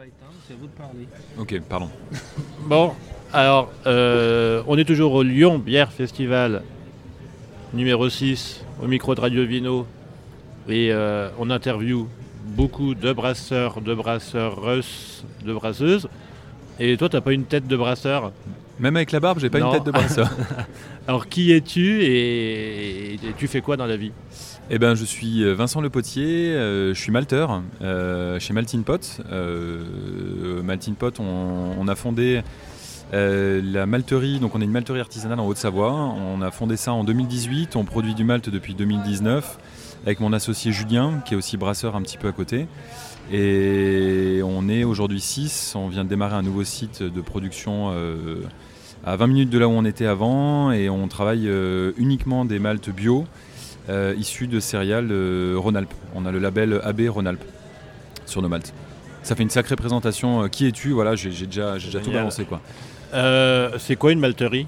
pas éteindre, c'est à vous de parler. Ok, pardon. Bon, alors, euh, on est toujours au Lyon Bière Festival numéro 6, au micro de Radio Vino. Et euh, on interview beaucoup de brasseurs, de brasseuses, de brasseuses. Et toi, t'as pas une tête de brasseur? Même avec la barbe, j'ai pas Non. une tête de brasseur. Alors, qui es-tu et, et tu fais quoi dans la vie? Eh ben, je suis Vincent Le Potier, euh, je suis malteur euh, chez Maltin Pot. Euh, Maltin Pot, on, on a fondé euh, la malterie, donc on est une malterie artisanale en Haute-Savoie. On a fondé ça en 2018, on produit du malt depuis 2019 avec mon associé Julien, qui est aussi brasseur un petit peu à côté. Et on est aujourd'hui 6, on vient de démarrer un nouveau site de production euh, à 20 minutes de là où on était avant et on travaille euh, uniquement des maltes bio euh, issus de céréales euh, Rhône-Alpes. On a le label AB Rhône-Alpes sur nos maltes. Ça fait une sacrée présentation. Qui es-tu? Voilà, j'ai déjà, déjà tout balancé quoi. Euh, C'est quoi une malterie?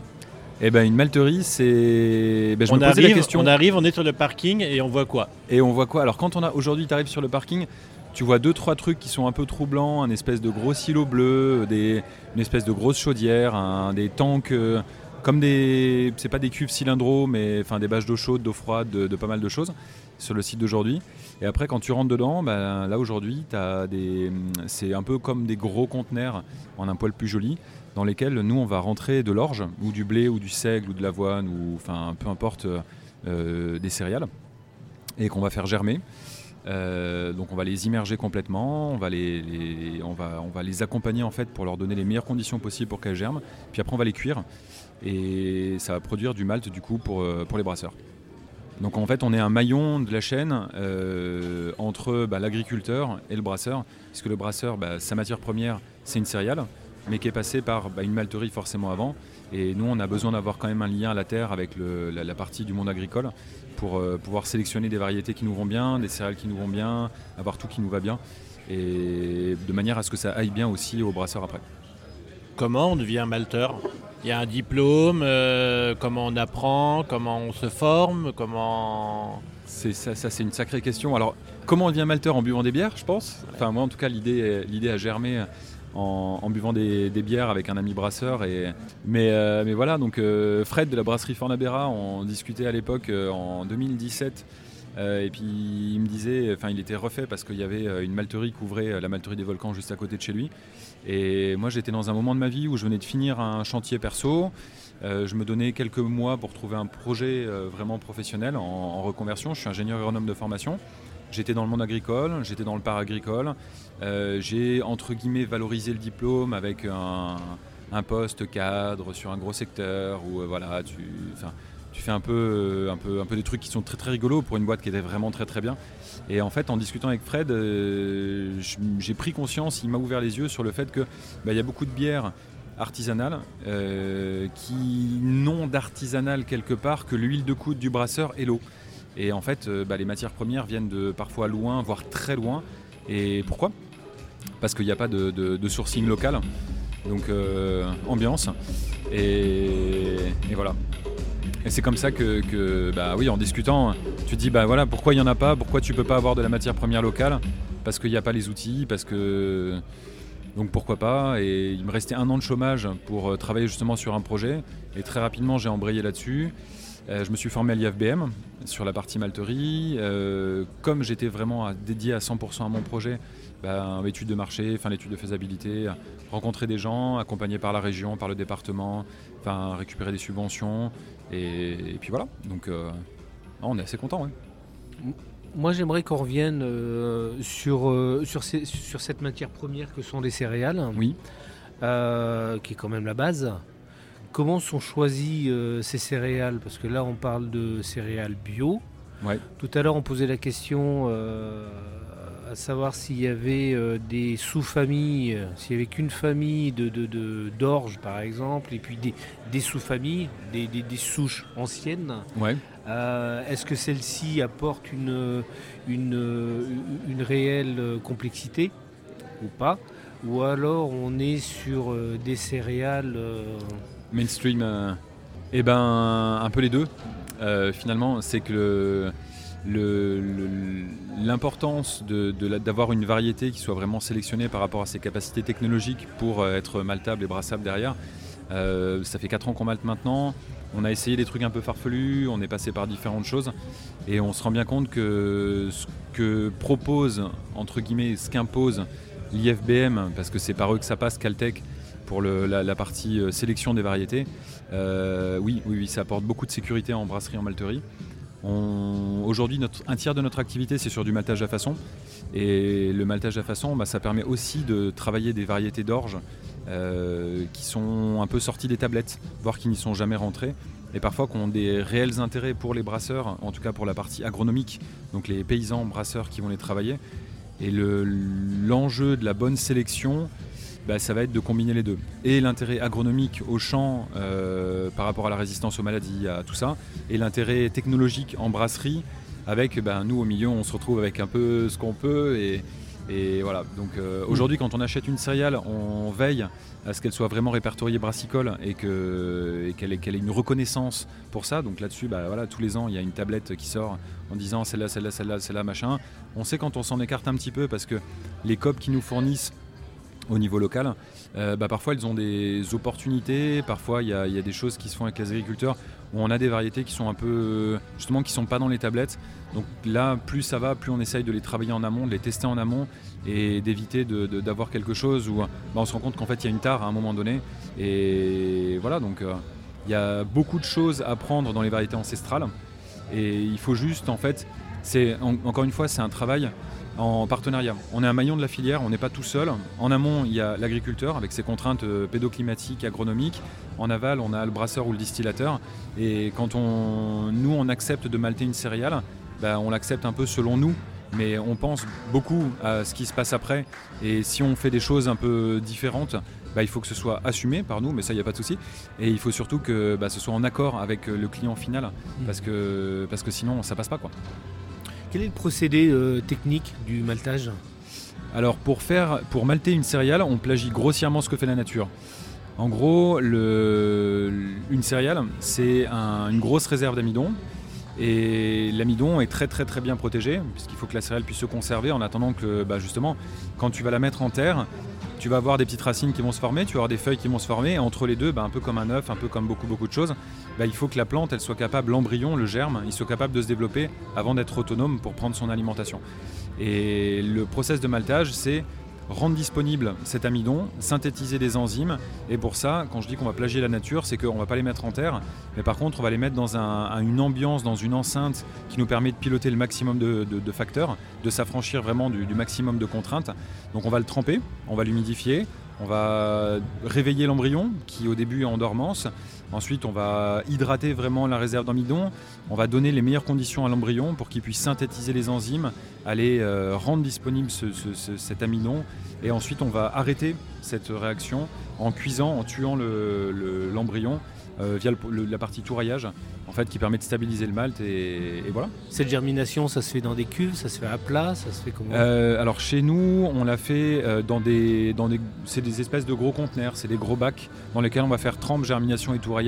Eh ben une malterie, c'est. ben, je on, me arrive, la question. on arrive, on est sur le parking et on voit quoi? Et on voit quoi? Alors quand on a aujourd'hui, tu arrives sur le parking, tu vois deux trois trucs qui sont un peu troublants, un espèce de gros silo bleu, une espèce de grosse chaudière, des tanks euh, comme des, c'est pas des cuves cylindraux, mais enfin des bâches d'eau chaude, d'eau froide, de, pas mal de choses sur le site d'aujourd'hui. Et après quand tu rentres dedans, ben, là aujourd'hui, des, c'est un peu comme des gros conteneurs en un poil plus joli dans lesquels nous on va rentrer de l'orge ou du blé ou du seigle ou de l'avoine ou enfin peu importe euh, des céréales et qu'on va faire germer. Euh, donc on va les immerger complètement, on va les, accompagner en fait pour leur donner les meilleures conditions possibles pour qu'elles germent. Puis après on va les cuire et ça va produire du malt du coup pour, euh, les brasseurs. Donc en fait on est un maillon de la chaîne euh, entre bah, l'agriculteur et le brasseur, puisque le brasseur, bah, sa matière première c'est une céréale, mais qui est passée par bah, une malterie forcément avant. Et nous on a besoin d'avoir quand même un lien à la terre avec le- la, la partie du monde agricole pour euh, pouvoir sélectionner des variétés qui nous vont bien, des céréales qui nous vont bien, avoir tout qui nous va bien, et de manière à ce que ça aille bien aussi au brasseur après. Comment on devient malteur? Il y a un diplôme, euh, comment on apprend, comment on se forme, comment... C'est ça, ça, c'est une sacrée question. Alors, comment on devient malteur? En buvant des bières, je pense? Enfin, moi, en tout cas, l'idée, l'idée a germé en, buvant des, bières avec un ami brasseur. Euh, mais voilà, donc euh, Fred de la brasserie Fornabera, on discutait à l'époque euh, en 2017. euh, et puis il me disait, enfin il était refait parce qu'il y avait une malterie qui ouvrait euh, la malterie des volcans juste à côté de chez lui. Et moi j'étais dans un moment de ma vie où je venais de finir un chantier perso. Je me donnais quelques mois pour trouver un projet vraiment professionnel en, en reconversion. Je suis ingénieur agronome de formation. J'étais dans le monde agricole, j'étais dans le paragricole. Euh, J'ai entre guillemets valorisé le diplôme avec un, poste cadre sur un gros secteur où euh, voilà, tu, fais un peu, euh, un, peu, des trucs qui sont très très rigolos pour une boîte qui était vraiment très très bien. Et en fait, en discutant avec Fred, euh, j'ai pris conscience, il m'a ouvert les yeux sur le fait que bah, y a beaucoup de bières artisanales qui n'ont d'artisanal quelque part que l'huile de coude du brasseur et l'eau. Et en fait, euh, bah, les matières premières viennent de parfois loin, voire très loin. Et pourquoi? Parce qu'il n'y a pas de, sourcing local. Donc euh, ambiance. Et, voilà. Et c'est comme ça que, bah oui, en discutant, tu te dis, bah voilà, pourquoi il n'y en a pas? Pourquoi tu peux pas avoir de la matière première locale? Parce qu'il n'y a pas les outils, parce que... Donc pourquoi pas? Et il me restait un an de chômage pour euh, travailler justement sur un projet. Et très rapidement, j'ai embrayé là-dessus. Euh, je me suis formé à l'IFBM sur la partie malterie. Euh, comme j'étais vraiment à- dédié à 100% à mon projet, bah, études de marché, enfin l'étude de faisabilité, rencontrer des gens, accompagné par la région, par le département, enfin récupérer des subventions. Et, et puis voilà. Donc euh, non, on est assez content. Moi, j'aimerais qu'on revienne euh, sur, euh, sur, ces- sur cette matière première que sont les céréales, Oui. qui est quand même la base. Comment sont choisies euh, ces céréales? Parce que là, on parle de céréales bio. Ouais. Tout à l'heure, on posait la question euh, à savoir s'il y avait euh, des sous-familles, s'il n'y avait qu'une famille de, de- de- d'orge, par exemple, et puis des, des sous-familles, des, des- des souches anciennes. Ouais. Est-ce que celle-ci apporte une, une, une réelle complexité ou pas? Ou alors on est sur des céréales Mainstream, euh, eh ben un peu les deux. Euh, finalement, c'est que l'importance d'avoir une variété qui soit vraiment sélectionnée par rapport à ses capacités technologiques pour être maltable et brassable derrière. ça fait 4 ans qu'on malte maintenant. On a essayé des trucs un peu farfelus, on est passé par différentes choses et on se rend bien compte que ce que propose, entre guillemets, ce qu'impose l'IFBM, parce que c'est par eux que ça passe, Caltech, pour la, partie euh, sélection des variétés, euh, oui, oui, ça apporte beaucoup de sécurité en brasserie, en malterie. Aujourd'hui, un tiers de notre activité, c'est sur du maltage à façon. Et le maltage à façon, bah, ça permet aussi de travailler des variétés d'orge euh, qui sont un peu sorties des tablettes, voire qui n'y sont jamais rentrées. Et parfois qui ont des réels intérêts pour les brasseurs, en tout cas pour la partie agronomique, donc les paysans brasseurs qui vont les travailler. Et l'enjeu de la bonne sélection, bah, ça va être de combiner les deux. Et l'intérêt agronomique au champ euh, par rapport à la résistance aux maladies, à tout ça, et l'intérêt technologique en brasserie, avec bah, nous au milieu, on se retrouve avec un peu ce qu'on peut. Et, voilà, donc euh, aujourd'hui, quand on achète une céréale, on veille à ce qu'elle soit vraiment répertoriée brassicole et qu'elle ait, une reconnaissance pour ça. Donc là-dessus, bah, voilà, tous les ans, il y a une tablette qui sort en disant celle-là, celle-là, celle-là, celle-là, machin. On sait quand on s'en écarte un petit peu parce que les COP qui nous fournissent au niveau local, euh, bah, parfois elles ont des opportunités, parfois il y, a des choses qui se font avec les agriculteurs où on a des variétés qui sont un peu justement qui sont pas dans les tablettes. Donc là, plus ça va, plus on essaye de les travailler en amont, de les tester en amont et d'éviter d'avoir quelque chose où bah, on se rend compte qu'en fait il y a une tare à un moment donné. Et voilà, donc euh, il y a beaucoup de choses à prendre dans les variétés ancestrales et il faut juste en fait, c'est encore une fois c'est un travail en partenariat. On est un maillon de la filière, on n'est pas tout seul. En amont, il y a l'agriculteur avec ses contraintes euh, pédoclimatiques, agronomiques. En aval, on a le brasseur ou le distillateur. Et quand on, nous, on accepte de malter une céréale, bah, on l'accepte un peu selon nous. Mais on pense beaucoup à ce qui se passe après. Et si on fait des choses un peu différentes, bah, il faut que ce soit assumé par nous, mais ça, il n'y a pas de souci. Et il faut surtout que bah, ce soit en accord avec le client final, mmh. parce que, parce que sinon, ça passe pas. quoi. Quel est le procédé euh, technique du maltage Alors pour, faire, pour malter une céréale, on plagie grossièrement ce que fait la nature. En gros, une céréale, c'est une grosse réserve d'amidon. Et l'amidon est très très très bien protégé, puisqu'il faut que la céréale puisse se conserver en attendant que bah, justement, quand tu vas la mettre en terre, tu vas avoir des petites racines qui vont se former, tu vas avoir des feuilles qui vont se former, et entre les deux, bah, un peu comme un œuf, un peu comme beaucoup beaucoup de choses, bah, il faut que la plante elle soit capable, l'embryon, le germe, il soit capable de se développer avant d'être autonome pour prendre son alimentation. Et le process de maltage, c'est rendre disponible cet amidon, synthétiser des enzymes. Et pour ça, quand je dis qu'on va plagier la nature, c'est qu'on ne va pas les mettre en terre, mais par contre, on va les mettre dans une ambiance, dans une enceinte qui nous permet de piloter le maximum de, facteurs, de s'affranchir vraiment du, du, maximum de contraintes. Donc on va le tremper, on va l'humidifier, on va réveiller l'embryon qui au début est en dormance. Ensuite, on va hydrater vraiment la réserve d'amidon. On va donner les meilleures conditions à l'embryon pour qu'il puisse synthétiser les enzymes, aller euh, rendre disponible cet amidon. Et ensuite, on va arrêter cette réaction en cuisant, en tuant l'embryon euh, via la partie touraillage en fait, qui permet de stabiliser le malt et, voilà. Cette germination, ça se fait dans des cuves, ça se fait à plat, ça se fait comment? Euh, Alors chez nous, on l'a fait euh, dans des, dans des, c'est des espèces de gros conteneurs, c'est des gros bacs dans lesquels on va faire trempe, germination et touraillage.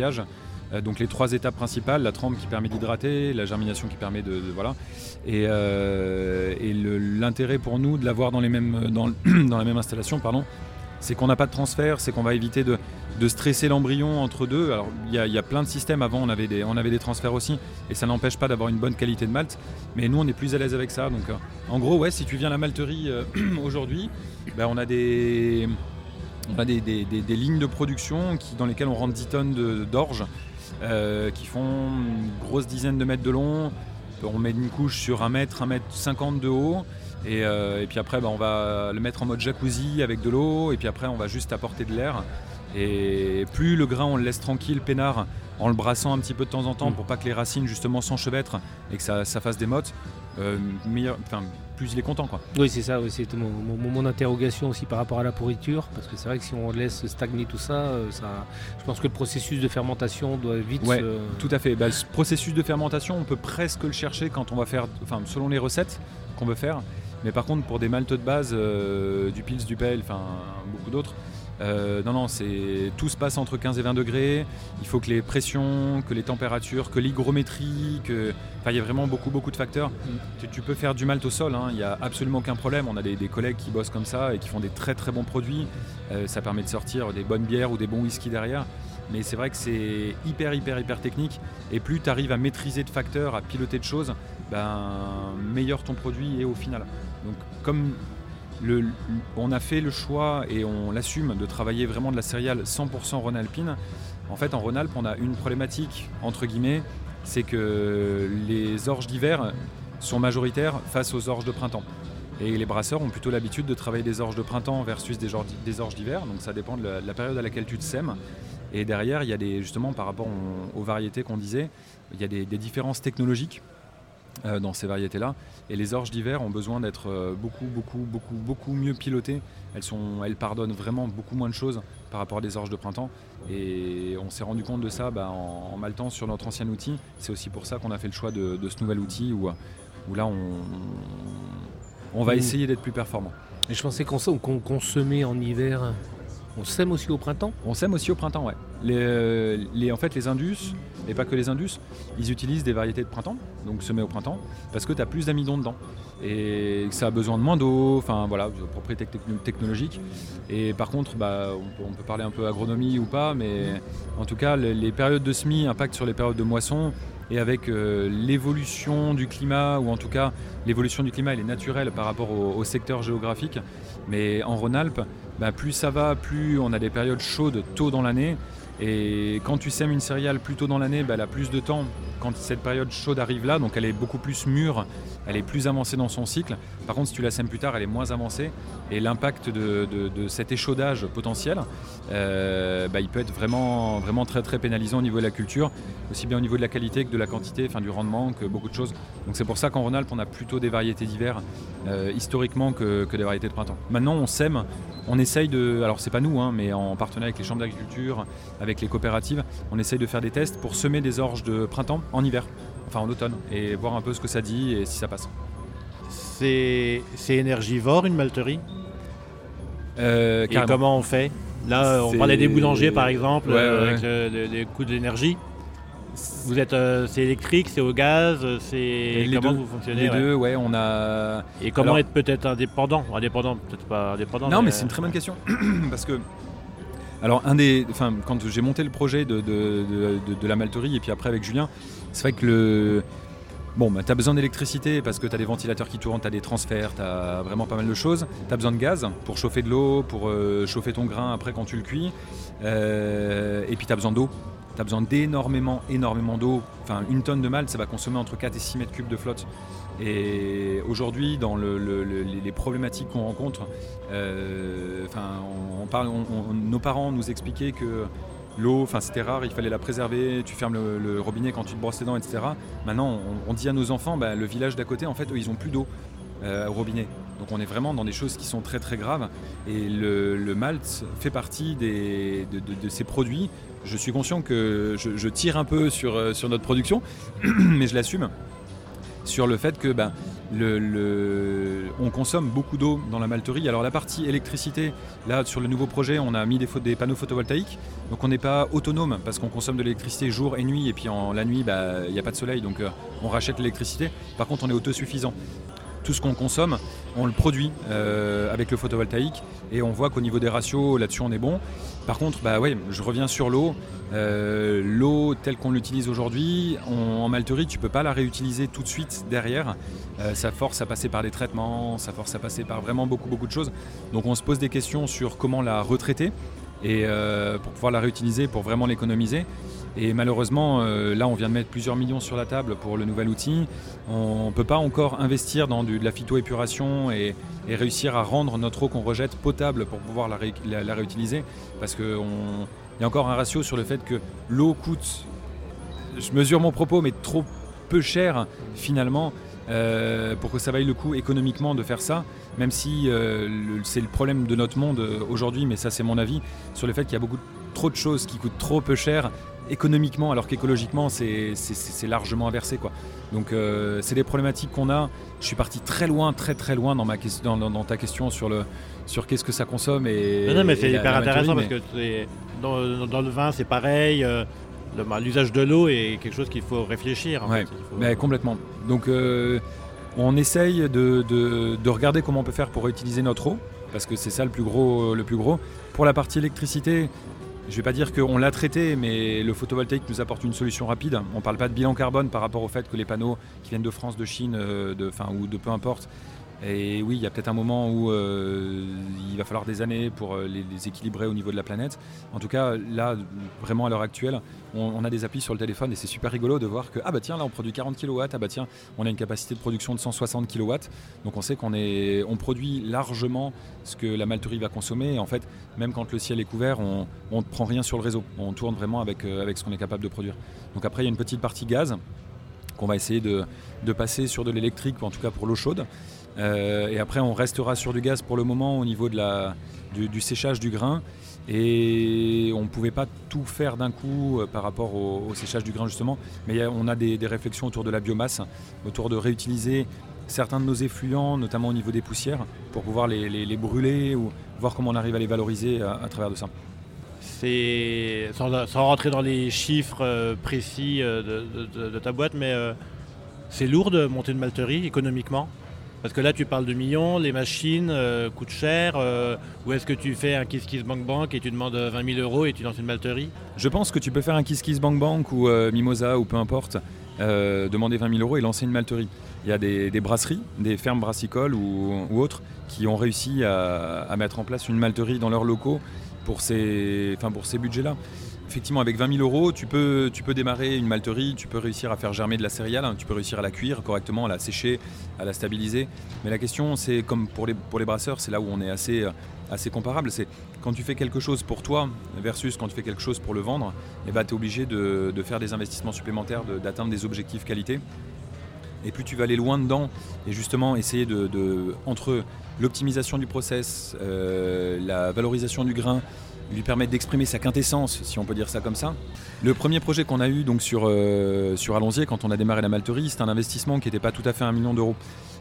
Donc les trois étapes principales, la trempe qui permet d'hydrater, la germination qui permet de, voilà, et, et l'intérêt pour nous de l'avoir dans les mêmes dans, dans la même installation, pardon, c'est qu'on n'a pas de transfert, c'est qu'on va éviter de, stresser l'embryon entre deux. Alors il y, a plein de systèmes, avant on avait des, on avait des transferts aussi, et ça n'empêche pas d'avoir une bonne qualité de malt, mais nous on est plus à l'aise avec ça. Donc euh, en gros, ouais, si tu viens à la malterie euh, aujourd'hui, ben, on a des... des, lignes de production qui, dans lesquelles on rentre 10 tonnes d'orge euh, qui font une grosse dizaine de mètres de long. On met une couche sur un mètre, un mètre 50 de haut. Euh, et, puis après, bah, on va le mettre en mode jacuzzi avec de l'eau. Et puis après, on va juste apporter de l'air. Et plus le grain, on le laisse tranquille, peinard, en le brassant un petit peu de temps en temps mm. pour pas que les racines justement s'enchevêtrent et que ça, fasse des mottes, euh, plus il est content. Quoi. Oui, c'est ça, c'est mon, interrogation aussi par rapport à la pourriture, parce que c'est vrai que si on laisse stagner tout ça, euh, ça, je pense que le processus de fermentation doit vite ouais, Tout à fait. Bah, le processus de fermentation, on peut presque le chercher quand on va faire, enfin, selon les recettes qu'on veut faire. Mais par contre, pour des maltes de base, euh, du Pils, du Pale, enfin beaucoup d'autres, euh, non, non, c'est tout se passe entre 15 et 20 degrés. Il faut que les pressions, que les températures, que l'hygrométrie, que. Enfin, il y a vraiment beaucoup, beaucoup de facteurs. Tu, tu peux faire du malt au sol, hein, il n'y a absolument aucun problème. On a des, des collègues qui bossent comme ça et qui font des très, très bons produits. Euh, ça permet de sortir des bonnes bières ou des bons whisky derrière. Mais c'est vrai que c'est hyper, hyper, hyper technique. Et plus tu arrives à maîtriser de facteurs, à piloter de choses, ben, meilleur ton produit est au final. Donc, comme on a fait le choix et on l'assume de travailler vraiment de la céréale 100% Rhône-Alpine. En fait, en Rhône-Alpes, on a une problématique, entre guillemets, c'est que les orges d'hiver sont majoritaires face aux orges de printemps. Et les brasseurs ont plutôt l'habitude de travailler des orges de printemps versus des orges d'hiver, donc ça dépend de la, de la période à laquelle tu te sèmes. Et derrière, il y a justement par rapport aux, variétés qu'on disait, il y a des, des différences technologiques euh, dans ces variétés-là. Et les orges d'hiver ont besoin d'être euh, beaucoup, beaucoup, beaucoup, beaucoup mieux pilotées. Elles, sont, elles pardonnent vraiment beaucoup moins de choses par rapport à des orges de printemps. Et on s'est rendu compte de ça bah, en, en maltant sur notre ancien outil. C'est aussi pour ça qu'on a fait le choix de, de ce nouvel outil où, où là, on, on va Mmh. essayer d'être plus performant. Et je pensais qu'on qu'on consommait en hiver. On sème aussi au printemps? On sème aussi au printemps, ouais. Euh, en fait, les Indus, et pas que les Indus, ils utilisent des variétés de printemps, donc semées au printemps, parce que tu as plus d'amidon dedans. Et ça a besoin de moins d'eau, enfin voilà, de propriétés techno- technologiques. Et par contre, bah, on, peut, parler un peu agronomie ou pas, mais en tout cas, les, périodes de semis impactent sur les périodes de moisson. Et avec euh, l'évolution du climat, ou en tout cas l'évolution du climat, elle est naturelle par rapport au secteur géographique. Mais en Rhône-Alpes, bah, plus ça va, plus on a des périodes chaudes tôt dans l'année. Et quand tu sèmes une céréale plus tôt dans l'année, bah, elle a plus de temps quand cette période chaude arrive là, donc elle est beaucoup plus mûre, elle est plus avancée dans son cycle. Par contre, si tu la sèmes plus tard, elle est moins avancée. Et l'impact de, cet échaudage potentiel, euh, bah, il peut être vraiment, très très pénalisant au niveau de la culture, aussi bien au niveau de la qualité que de la quantité, enfin du rendement, que beaucoup de choses. Donc c'est pour ça qu'en Rhône-Alpes, on a plutôt des variétés d'hiver euh, historiquement que, que des variétés de printemps. Maintenant, on sème, on essaye de, alors c'est pas nous, hein, mais en partenariat avec les chambres d'agriculture, avec les coopératives, on essaye de faire des tests pour semer des orges de printemps en hiver, enfin en automne, et voir un peu ce que ça dit et si ça passe. C'est énergivore une malterie? Euh, Et comment on fait? Là, on parlait des boulangers par exemple, Ouais, euh, ouais, avec le- le- les coûts d'énergie. Vous êtes, euh, c'est électrique, c'est au gaz, c'est comment deux, vous fonctionnez Les ouais. deux, ouais, on a. Et comment Alors- être peut-être indépendant? Indépendant, peut-être pas indépendant. Non, mais c'est une très bonne question. Parce que. Alors, un des. Enfin, quand j'ai monté le projet de, de, de- de- de la malterie, et puis après avec Julien, c'est vrai que le. Bon, bah, tu as besoin d'électricité parce que tu as des ventilateurs qui tournent, tu as des transferts, tu as vraiment pas mal de choses. Tu as besoin de gaz pour chauffer de l'eau, pour euh, chauffer ton grain après quand tu le cuis. Euh, et puis tu as besoin d'eau. Tu as besoin d'énormément, énormément d'eau. Enfin, une tonne de malt, ça va consommer entre 4 et 6 mètres cubes de flotte. Et aujourd'hui, dans le- le- le- les- problématiques qu'on rencontre, euh, enfin, nos parents nous expliquaient que l'eau, enfin, c'était rare, il fallait la préserver. Tu fermes le, robinet quand tu te brosses les dents, etc. Maintenant, on, dit à nos enfants, bah, le village d'à côté, en fait, ils ont plus d'eau euh, au robinet. Donc, on est vraiment dans des choses qui sont très très graves. Et le, malt fait partie de, ces produits. Je suis conscient que je, tire un peu sur, euh, notre production, mais je l'assume sur le fait que ben, on consomme beaucoup d'eau dans la malterie. Alors la partie électricité, là sur le nouveau projet, on a mis des panneaux photovoltaïques, donc on n'est pas autonome parce qu'on consomme de l'électricité jour et nuit, et puis en la nuit, bah, il n'y a pas de soleil, donc euh, on rachète l'électricité. Par contre, on est autosuffisant. Tout ce qu'on consomme, on le produit euh, avec le photovoltaïque et on voit qu'au niveau des ratios, là-dessus, on est bon. Par contre, bah je reviens sur l'eau. Euh, l'eau telle qu'on l'utilise aujourd'hui, en malterie, tu peux pas la réutiliser tout de suite derrière. Euh, ça force à passer par des traitements, ça force à passer par vraiment beaucoup beaucoup de choses. Donc on se pose des questions sur comment la retraiter et euh, pour pouvoir la réutiliser, pour vraiment l'économiser. Et malheureusement, euh, là, on vient de mettre plusieurs millions sur la table pour le nouvel outil. On ne peut pas encore investir dans de la phytoépuration et, réussir à rendre notre eau qu'on rejette potable pour pouvoir la, ré- la- la réutiliser. Parce qu'il y a encore un ratio sur le fait que l'eau coûte, je mesure mon propos, mais trop peu cher finalement euh, pour que ça vaille le coup économiquement de faire ça. Même si euh, c'est le problème de notre monde aujourd'hui, mais ça c'est mon avis, sur le fait qu'il y a beaucoup trop de choses qui coûtent trop peu cher économiquement, alors qu'écologiquement, c'est largement inversé. Quoi. Donc, euh, c'est des problématiques qu'on a. Je suis parti très loin, très très loin dans, ma, dans, dans, ta question sur, le, sur qu'est-ce que ça consomme. Et, non, mais c'est hyper intéressant parce que dans, dans, le vin, c'est pareil. Euh, bah, l'usage de l'eau est quelque chose qu'il faut réfléchir. mais complètement. Donc, euh, on essaye de, de, de, regarder comment on peut faire pour réutiliser notre eau, parce que c'est ça le plus gros. Le plus gros. Pour la partie électricité, je ne vais pas dire qu'on l'a traité, mais le photovoltaïque nous apporte une solution rapide. On ne parle pas de bilan carbone par rapport au fait que les panneaux qui viennent de France, de Chine, euh, de, ou de peu importe, et oui, il y a peut-être un moment où euh, il va falloir des années pour euh, les, équilibrer au niveau de la planète. En tout cas, là, vraiment à l'heure actuelle, on, a des applis sur le téléphone et c'est super rigolo de voir que, ah bah tiens, là on produit 40 kW, ah bah tiens, on a une capacité de production de 160 kW. Donc on sait qu'on on produit largement ce que la malterie va consommer. Et en fait, même quand le ciel est couvert, on ne prend rien sur le réseau. On tourne vraiment avec, euh, avec ce qu'on est capable de produire. Donc après, il y a une petite partie gaz qu'on va essayer de, de passer sur de l'électrique, en tout cas pour l'eau chaude. Euh, et après, on restera sur du gaz pour le moment au niveau de la, du, séchage du grain. Et on ne pouvait pas tout faire d'un coup euh, par rapport au, séchage du grain justement, mais on a des, réflexions autour de la biomasse, autour de réutiliser certains de nos effluents, notamment au niveau des poussières, pour pouvoir les, brûler ou voir comment on arrive à les valoriser à, travers de ça. C'est sans, rentrer dans les chiffres euh, précis de, ta boîte, mais c'est lourd de monter une malterie économiquement? Parce que là, tu parles de millions, les machines euh, coûtent cher. Euh, ou est-ce que tu fais un Kiss Kiss Bank Bank et tu demandes 20 000 euros et tu lances une malterie Je pense que tu peux faire un Kiss Kiss Bank Bank ou euh, Mimosa ou peu importe, demander 20 000 euros et lancer une malterie. Il y a des, brasseries, des fermes brassicoles ou, autres qui ont réussi à, mettre en place une malterie dans leurs locaux pour ces, pour ces budgets-là effectivement, avec 20 000 euros, tu peux, démarrer une malterie, tu peux réussir à faire germer de la céréale, hein, tu peux réussir à la cuire correctement, à la sécher, à la stabiliser. Mais la question, c'est comme pour les, brasseurs, c'est là où on est assez, assez comparable. C'est quand tu fais quelque chose pour toi versus quand tu fais quelque chose pour le vendre, eh ben, tu es obligé de, faire des investissements supplémentaires, d'atteindre des objectifs qualité. Et plus tu vas aller loin dedans et justement essayer de, entre l'optimisation du process, euh, la valorisation du grain, lui permettre d'exprimer sa quintessence, si on peut dire ça comme ça. Le premier projet qu'on a eu donc sur, euh, sur quand on a démarré la malterie, c'est un investissement qui n'était pas tout à fait un million d'euros.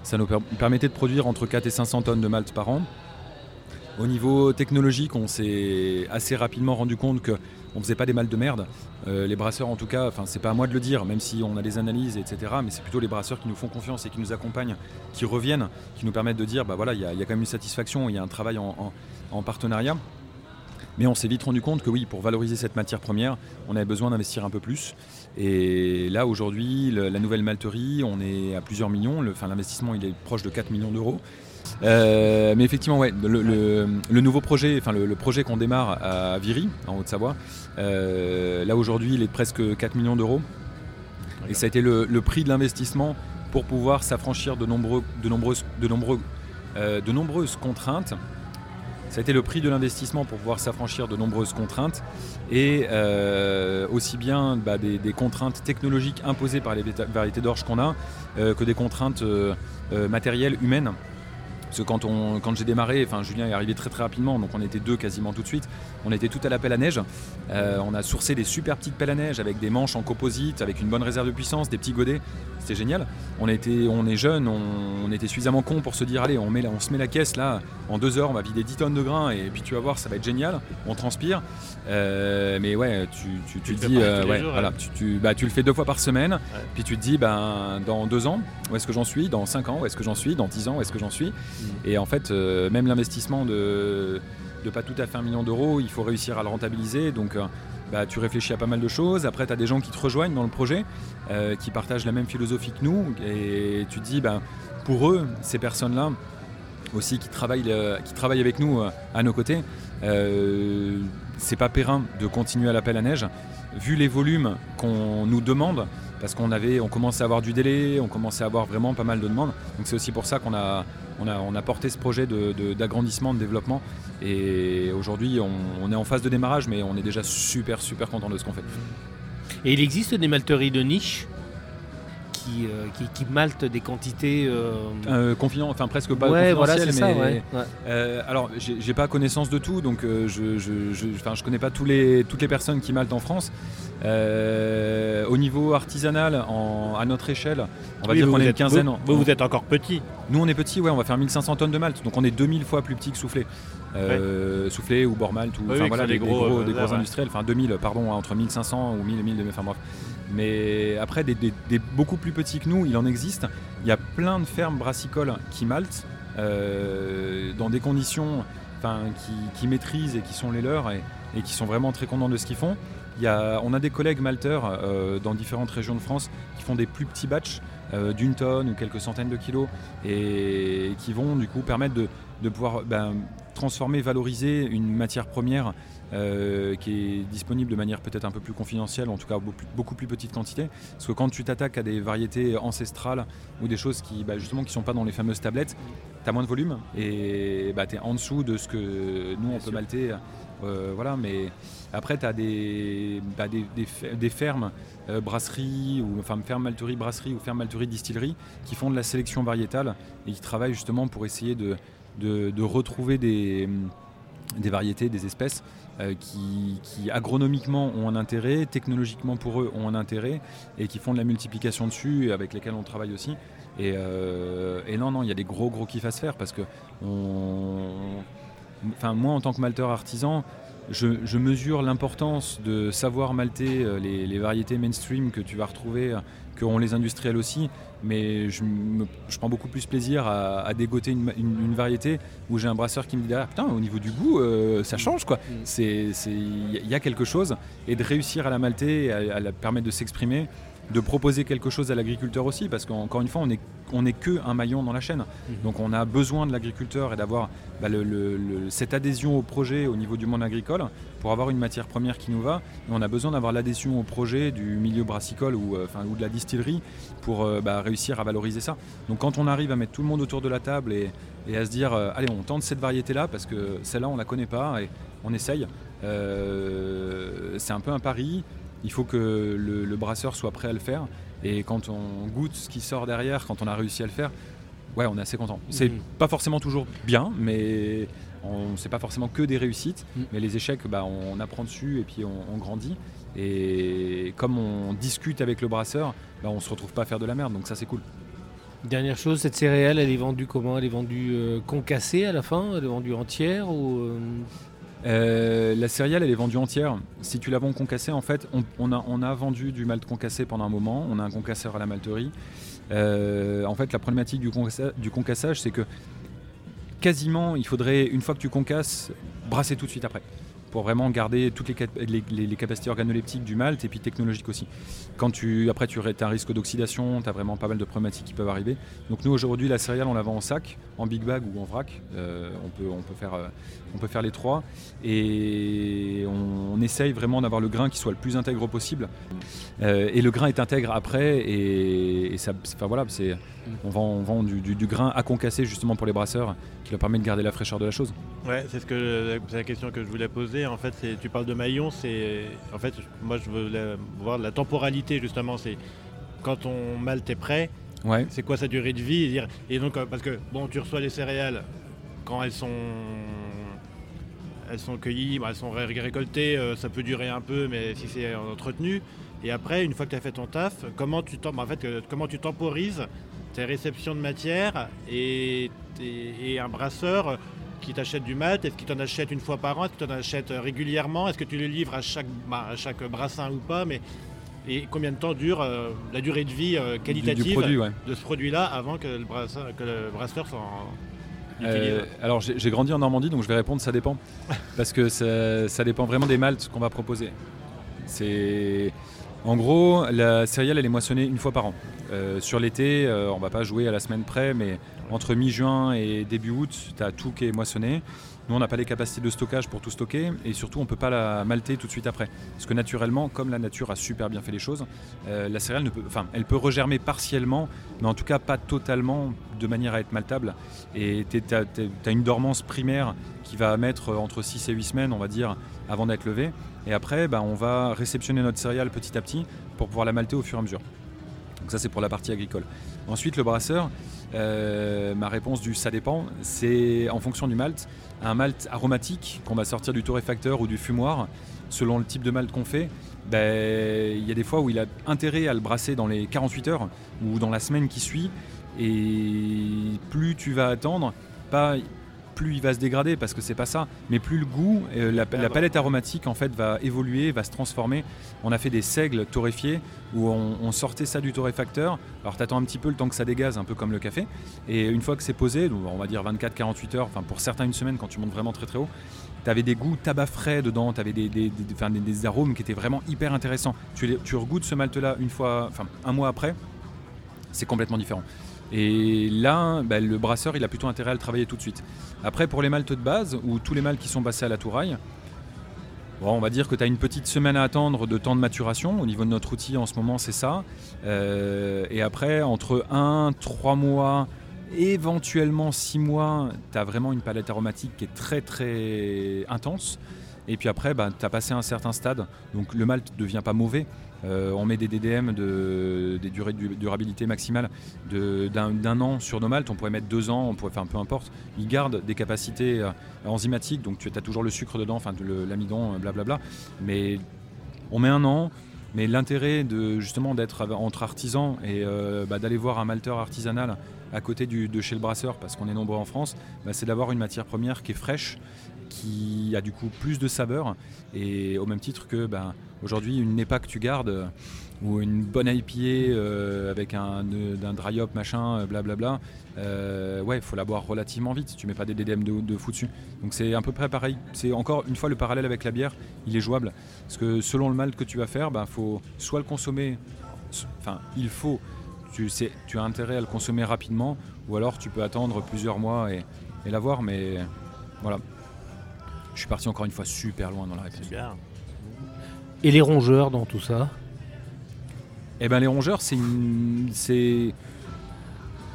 Ça nous permettait de produire entre 4 et 500 tonnes de malt par an. Au niveau technologique, on s'est assez rapidement rendu compte qu'on ne faisait pas des maltes de merde. Euh, les brasseurs, en tout cas, enfin, c'est pas à moi de le dire, même si on a des analyses, etc. Mais c'est plutôt les brasseurs qui nous font confiance et qui nous accompagnent, qui reviennent, qui nous permettent de dire, bah il y, a quand même une satisfaction, il y a un travail en partenariat. Mais on s'est vite rendu compte que oui, pour valoriser cette matière première, on avait besoin d'investir un peu plus. Et là, aujourd'hui, la nouvelle malterie, on est à plusieurs millions. L'investissement, il est proche de 4 millions d'euros. Euh, mais effectivement, ouais, le, nouveau projet, enfin le, projet qu'on démarre à Viry, en Haute-Savoie, euh, là aujourd'hui, il est de presque 4 millions d'euros. Et ça a été le, prix de l'investissement pour pouvoir s'affranchir de, nombreux, de, nombreuses, de, nombreux, euh, de nombreuses contraintes ça a été le prix de l'investissement pour pouvoir s'affranchir de nombreuses contraintes et aussi bien bah, des, contraintes technologiques imposées par les variétés d'orge qu'on a que des contraintes matérielles humaines. Parce que quand, on, quand j'ai démarré, enfin Julien est arrivé très très rapidement, donc on était deux quasiment tout de suite. On était tout à la pelle à neige. on a sourcé des super petites pelles à neige avec des manches en composite, avec une bonne réserve de puissance, des petits godets. C'était génial. On, était, on est jeunes, on, était suffisamment cons pour se dire allez, on, met on se met la caisse là, en deux heures, on va vider 10 tonnes de grains et puis tu vas voir, ça va être génial. On transpire. mais ouais, tu, tu, te dis, voilà, tu, bah, tu le fais deux fois par semaine. Puis tu te dis, ben, dans deux ans, où est-ce que j'en suis? Dans cinq ans, où est-ce que j'en suis? Dans dix ans, où est-ce que j'en suis? Et en fait, euh, même l'investissement de, pas tout à fait un million d'euros, il faut réussir à le rentabiliser. Donc, euh, bah, tu réfléchis à pas mal de choses. Après, tu as des gens qui te rejoignent dans le projet, euh, qui partagent la même philosophie que nous. Et tu te dis, ben, pour eux, ces personnes-là, aussi qui travaillent, qui travaillent avec nous à nos côtés, c'est pas périn de continuer à l'appel à neige. Vu les volumes qu'on nous demande, parce qu'on avait, commençait à avoir du délai, on commençait à avoir vraiment pas mal de demandes. Donc c'est aussi pour ça qu'on a, on a, on a porté ce projet d'agrandissement, de, développement. Et aujourd'hui, on, est en phase de démarrage, mais on est déjà super, super content de ce qu'on fait. Et il existe des malteries de niche? Qui, euh, qui, qui maltent des quantités. euh, Euh, enfin presque pas ouais, voilà, c'est ça. mais Ouais, ouais. Euh, alors, j'ai pas connaissance de tout, donc euh, je, je, je, enfin, je connais pas tous les, toutes les personnes qui maltent en France. Euh, au niveau artisanal, en- à notre échelle, on va Oui, dire qu'on est une quinzaine. Vous, vous, vous êtes encore petit. Nous, on est petit, ouais, on va faire 1500 tonnes de malt, donc on est 2000 fois plus petit que soufflé. Euh, Soufflé ou bord malt, ou Oui, enfin oui, voilà, des, gros, euh, des gros industriels, enfin 2000, pardon, hein, entre 1500 ou 1000 et 1000, enfin bref. Mais après, des, beaucoup plus petits que nous, il en existe. Il y a plein de fermes brassicoles qui maltent euh, dans des conditions qui, qui maîtrisent et qui sont les leurs et, qui sont vraiment très contents de ce qu'ils font. Il y a, on a des collègues malteurs euh, dans différentes régions de France qui font des plus petits batchs euh, d'une tonne ou quelques centaines de kilos et, qui vont du coup permettre de, de pouvoir ben, transformer, valoriser une matière première euh, qui est disponible de manière peut-être un peu plus confidentielle, en tout cas beaucoup plus, beaucoup plus petite quantité. Parce que quand tu t'attaques à des variétés ancestrales ou des choses qui bah, justement qui sont pas dans les fameuses tablettes, tu as moins de volume et bah, tu es en dessous de ce que nous on peut malter. Euh, voilà, mais après tu as des, bah, des, des fe- des fermes euh, brasseries ou enfin fermes malterie brasserie ou fermes malterie distillerie qui font de la sélection variétale et qui travaillent justement pour essayer de, de, retrouver des, variétés, des espèces euh, qui, agronomiquement ont un intérêt, technologiquement pour eux ont un intérêt et qui font de la multiplication dessus et avec lesquels on travaille aussi. Et, euh, non, non, il y a des gros gros kiffs à se faire parce que moi en tant que malteur artisan, je, mesure l'importance de savoir malter euh, les, les variétés mainstream que tu vas retrouver, que ont les industriels aussi, mais je, me- je prends beaucoup plus plaisir à, à dégoter une, une- une variété où j'ai un brasseur qui me dit derrière, putain, au niveau du goût, euh, ça change quoi. Mm. Il y a quelque chose et de réussir à la malter, à, à la permettre de s'exprimer, de proposer quelque chose à l'agriculteur aussi, parce qu'encore une fois, on est on n'est que un maillon dans la chaîne. Mhm. Donc on a besoin de l'agriculteur et d'avoir bah, le- le- le- cette adhésion au projet au niveau du monde agricole pour avoir une matière première qui nous va. Et on a besoin d'avoir l'adhésion au projet du milieu brassicole ou, euh, enfin, ou de la distillerie pour euh, bah, réussir à valoriser ça. Donc quand on arrive à mettre tout le monde autour de la table et, et à se dire euh, allez on tente cette variété-là parce que celle-là on la connaît pas et on essaye. C'est un peu un pari. Il faut que le, le brasseur soit prêt à le faire. Et quand on goûte ce qui sort derrière, quand on a réussi à le faire, ouais, on est assez content. C'est Mhm. pas forcément toujours bien, mais on c'est pas forcément que des réussites. Mhm. Mais les échecs, bah, on apprend dessus et puis on, on grandit. Et comme on discute avec le brasseur, bah, on se retrouve pas à faire de la merde. Donc ça, c'est cool. Dernière chose, cette céréale, elle est vendue comment? Elle est vendue euh, concassée à la fin? Elle est vendue entière ou euh, Euh, la céréale, elle est vendue entière. Si tu la vends concassée, en fait, on, a, vendu du malt concassé pendant un moment. On a un concasseur à la malterie. Euh, en fait, la problématique du concassage, c'est que quasiment, il faudrait, une fois que tu concasses, brasser tout de suite après. Pour vraiment garder toutes les, cap- les- les- les capacités organoleptiques du malt et puis technologiques aussi. Quand tu, après, tu as un risque d'oxydation, tu as vraiment pas mal de problématiques qui peuvent arriver. Donc, nous, aujourd'hui, la céréale, on la vend en sac, en big bag ou en vrac. Euh, on, peut, on, peut faire, euh, on peut faire les trois et on, essaye vraiment d'avoir le grain qui soit le plus intègre possible. Euh, et le grain est intègre après et, et ça, enfin voilà, c'est, on vend, on vend du, du- du grain à concasser justement pour les brasseurs qui leur permet de garder la fraîcheur de la chose. Ouais, c'est ce que c'est la question que je voulais poser. En fait, tu parles de maillon, c'est en fait moi je veux la- voir la temporalité justement. C'est quand ton malt est prêt, Ouais. c'est quoi sa durée de vie et, dire- et donc euh, parce que bon, tu reçois les céréales quand elles sont elles sont cueillies, bah, elles sont ré- récoltées, euh, ça peut durer un peu, mais si c'est entretenu. Et après, une fois que tu as fait ton taf, comment tu, tem- en fait, euh, comment tu temporises tes réceptions de matière et, et- et un brasseur qui t'achète du mat, est-ce qu'il t'en achète une fois par an, est-ce qu'il t'en achète régulièrement, est-ce que tu le livres à chaque, bah, à chaque brassin ou pas, mais et combien de temps dure euh, la durée de vie euh, qualitative du produit, ouais. de ce produit-là avant que le brasseur, que le brasseur s'en Euh, alors j'ai j'ai grandi en Normandie, donc je vais répondre ça dépend. Parce que ça, ça dépend vraiment des maltes qu'on va proposer. C'est en gros la céréale elle est moissonnée une fois par an. Euh, sur l'été, euh, on va pas jouer à la semaine près, mais entre mi-juin et début août, tu as tout qui est moissonné. Nous, on n'a pas les capacités de stockage pour tout stocker et surtout, on peut pas la malter tout de suite après. Parce que naturellement, comme la nature a super bien fait les choses, euh, la céréale ne peut, enfin, elle peut regermer partiellement, mais en tout cas pas totalement de manière à être maltable. Et tu as, une dormance primaire qui va mettre entre 6 et 8 semaines, on va dire, avant d'être levée. Et après, bah, on va réceptionner notre céréale petit à petit pour pouvoir la malter au fur et à mesure. Donc ça c'est pour la partie agricole. Ensuite le brasseur, euh, ma réponse du ça dépend, c'est en fonction du malt. Un malt aromatique qu'on va sortir du torréfacteur ou du fumoir, selon le type de malt qu'on fait, ben, il y a des fois où il a intérêt à le brasser dans les 48 heures ou dans la semaine qui suit. Et plus tu vas attendre, pas plus il va se dégrader parce que c'est pas ça, mais plus le goût, euh, la, la, palette aromatique en fait va évoluer, va se transformer. On a fait des seigles torréfiés où on, on sortait ça du torréfacteur. Alors tu attends un petit peu le temps que ça dégaze, un peu comme le café. Et une fois que c'est posé, on va dire 24-48 heures, enfin pour certains une semaine quand tu montes vraiment très très haut, tu avais des goûts tabac frais dedans, tu avais des, des, des, des, arômes qui étaient vraiment hyper intéressants. Tu, tu regoutes ce malt là une fois, enfin un mois après, c'est complètement différent. Et là, bah, le brasseur, il a plutôt intérêt à le travailler tout de suite. Après, pour les maltes de base, ou tous les maltes qui sont passés à la touraille, on va dire que tu as une petite semaine à attendre de temps de maturation. Au niveau de notre outil, en ce moment, c'est ça. Euh, et après, entre 1, 3 mois, éventuellement 6 mois, tu as vraiment une palette aromatique qui est très très intense. Et puis après, bah, tu as passé un certain stade, donc le malt ne devient pas mauvais. Euh, on met des DDM, de, des durées de durabilité maximale d'un an sur nos maltes. On pourrait mettre deux ans, on pourrait faire peu importe. Ils gardent des capacités euh, enzymatiques, donc tu as toujours le sucre dedans, enfin l'amidon, euh, blablabla. Mais on met un an. Mais l'intérêt de justement d'être entre artisans et bah, d'aller voir un malteur artisanal à côté de chez le brasseur, parce qu'on est nombreux en France, bah, c'est d'avoir une matière première qui est fraîche, qui a du coup plus de saveur et au même titre que ben, aujourd'hui une NEPA que tu gardes ou une bonne IPA euh, avec un, un dry hop machin blablabla euh, ouais il faut la boire relativement vite. Tu mets pas des DDM de, de fou dessus. Donc c'est à peu près pareil. C'est encore une fois le parallèle avec la bière. Il est jouable. Parce que selon le malt que tu vas faire ben, faut soit le consommer enfin il faut tu, sais, tu as intérêt à le consommer rapidement ou alors tu peux attendre plusieurs mois et, et l'avoir. Mais voilà je suis parti encore une fois super loin dans la réponse. Bien. Et les rongeurs dans tout ça? Eh ben les rongeurs, c'est une... c'est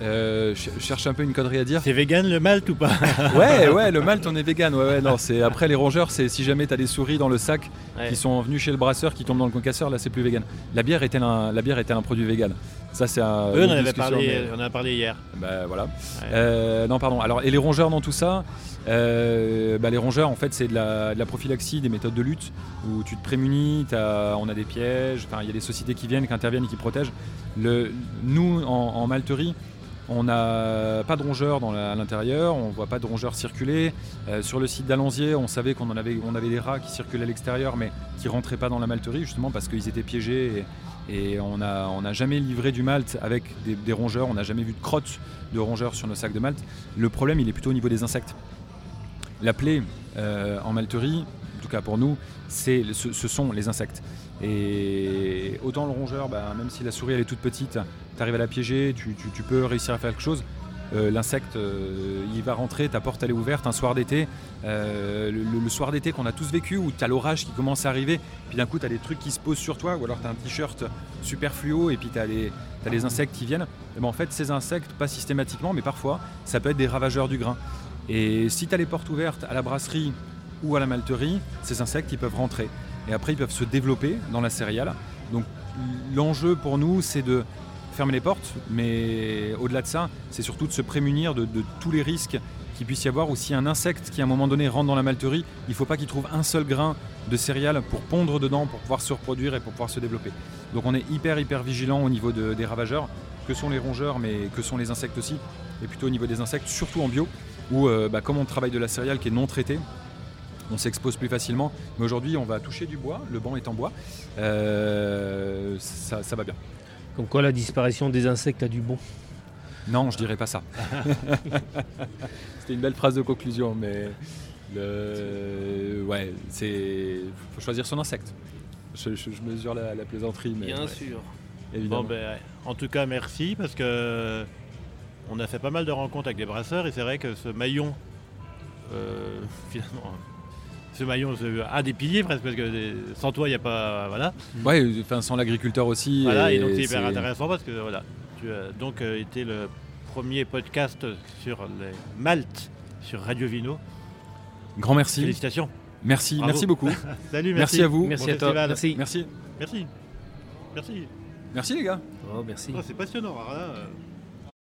euh, je cherche un peu une connerie à dire. C'est vegan le malt ou pas Ouais, ouais, le malt on est vegan. Ouais, ouais, non, c'est après les rongeurs, c'est si jamais tu as des souris dans le sac ouais. qui sont venus chez le brasseur, qui tombent dans le concasseur, là c'est plus vegan. La bière était un, la bière était un produit vegan. Ça c'est un. Oui, on en avait parlé, mais... on en a parlé hier. Bah voilà. Ouais. Euh, non, pardon. Alors et les rongeurs dans tout ça euh, bah, les rongeurs, en fait, c'est de la, de la, prophylaxie, des méthodes de lutte où tu te prémunis, as, on a des pièges, il y a des sociétés qui viennent, qui interviennent et qui protègent. Le, nous, en, en malterie, on n'a pas de rongeurs dans à l'intérieur, on ne voit pas de rongeurs circuler. Euh, sur le site d'Alanzier, on savait qu'on avait, on avait des rats qui circulaient à l'extérieur, mais qui rentraient pas dans la malterie, justement parce qu'ils étaient piégés. Et, on n'a jamais livré du malt avec des, rongeurs, on n'a jamais vu de crotte de rongeurs sur nos sacs de malt. Le problème, il est plutôt au niveau des insectes. La plaie euh, en malterie, en tout cas pour nous, ce, ce, sont les insectes. Autant le rongeur, bah, même si la souris elle est toute petite, tu arrives à la piéger, tu, peux réussir à faire quelque chose. Euh, L'insecte, euh, il va rentrer, ta porte elle est ouverte un soir d'été. Euh, le, soir d'été qu'on a tous vécu, où tu as l'orage qui commence à arriver, puis d'un coup tu as des trucs qui se posent sur toi, ou alors tu as un t-shirt super fluo, et puis tu as, les insectes qui viennent. Et ben, en fait, ces insectes, pas systématiquement, mais parfois, ça peut être des ravageurs du grain. Et si tu as les portes ouvertes à la brasserie ou à la malterie, ces insectes ils peuvent rentrer. Et après ils peuvent se développer dans la céréale. L'enjeu pour nous c'est de fermer les portes, mais au-delà de ça, c'est surtout de se prémunir de, tous les risques qu'il puisse y avoir, ou si un insecte qui à un moment donné rentre dans la malterie, il ne faut pas qu'il trouve un seul grain de céréales pour pondre dedans, pour pouvoir se reproduire et pour pouvoir se développer. Donc on est hyper hyper vigilant au niveau de, des ravageurs, que sont les rongeurs, mais que sont les insectes aussi, et plutôt au niveau des insectes, surtout en bio, où euh, bah, comme on travaille de la céréale qui est non traitée, on s'expose plus facilement. Mais aujourd'hui, on va toucher du bois, le banc est en bois, euh, ça, ça, va bien. Comme quoi la disparition des insectes a du bon Non, je dirais pas ça. C'était une belle phrase de conclusion, mais le... ouais, c'est faut choisir son insecte. Je, je, je mesure la, la, plaisanterie, mais bien ouais. sûr. Évidemment. Bon, ben, en tout cas, merci parce que on a fait pas mal de rencontres avec des brasseurs et c'est vrai que ce maillon, euh, finalement, ce maillon, c'est un des piliers presque, parce que sans toi, il n'y a pas. Voilà. Ouais, enfin, sans l'agriculteur aussi. Voilà, et, et donc c'est hyper intéressant parce que voilà, tu as donc euh, été le premier podcast sur les Malte sur Radio Vino. Grand merci. Félicitations. Merci, Bravo. merci beaucoup. Salut, merci. merci. à vous. Merci bon à toi. Merci. Merci. Merci. Merci. Merci les gars. Oh, merci. Oh, c'est passionnant.